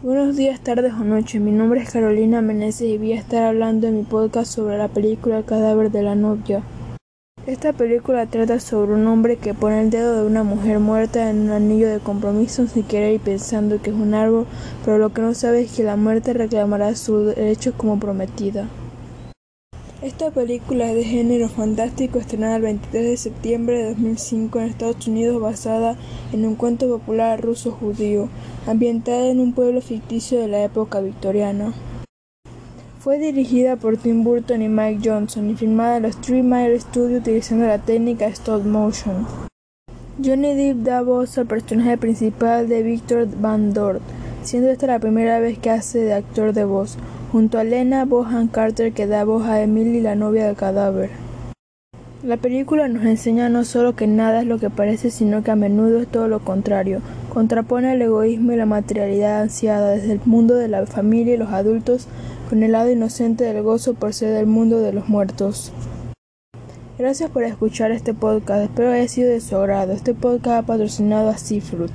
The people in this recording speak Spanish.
Buenos días, tardes o noches. Mi nombre es Carolina Meneses y voy a estar hablando en mi podcast sobre la película El cadáver de la novia. Esta película trata sobre un hombre que pone el dedo de una mujer muerta en un anillo de compromiso sin querer y pensando que es un árbol, pero lo que no sabe es que la muerte reclamará sus derechos como prometida. Esta película es de género fantástico, estrenada el 23 de septiembre de 2005 en Estados Unidos, basada en un cuento popular ruso-judío, ambientada en un pueblo ficticio de la época victoriana. Fue dirigida por Tim Burton y Mike Johnson y filmada en los Three Mile Studios utilizando la técnica stop motion. Johnny Depp da voz al personaje principal de Victor Van Dort, siendo esta la primera vez que hace de actor de voz junto a Lena Bohan Carter que da voz a Emily, la novia del cadáver. La película nos enseña no solo que nada es lo que parece, sino que a menudo es todo lo contrario. Contrapone el egoísmo y la materialidad ansiada desde el mundo de la familia y los adultos con el lado inocente del gozo por ser del mundo de los muertos. Gracias por escuchar este podcast, espero haya sido de su agrado. Este podcast ha patrocinado a Seafruit.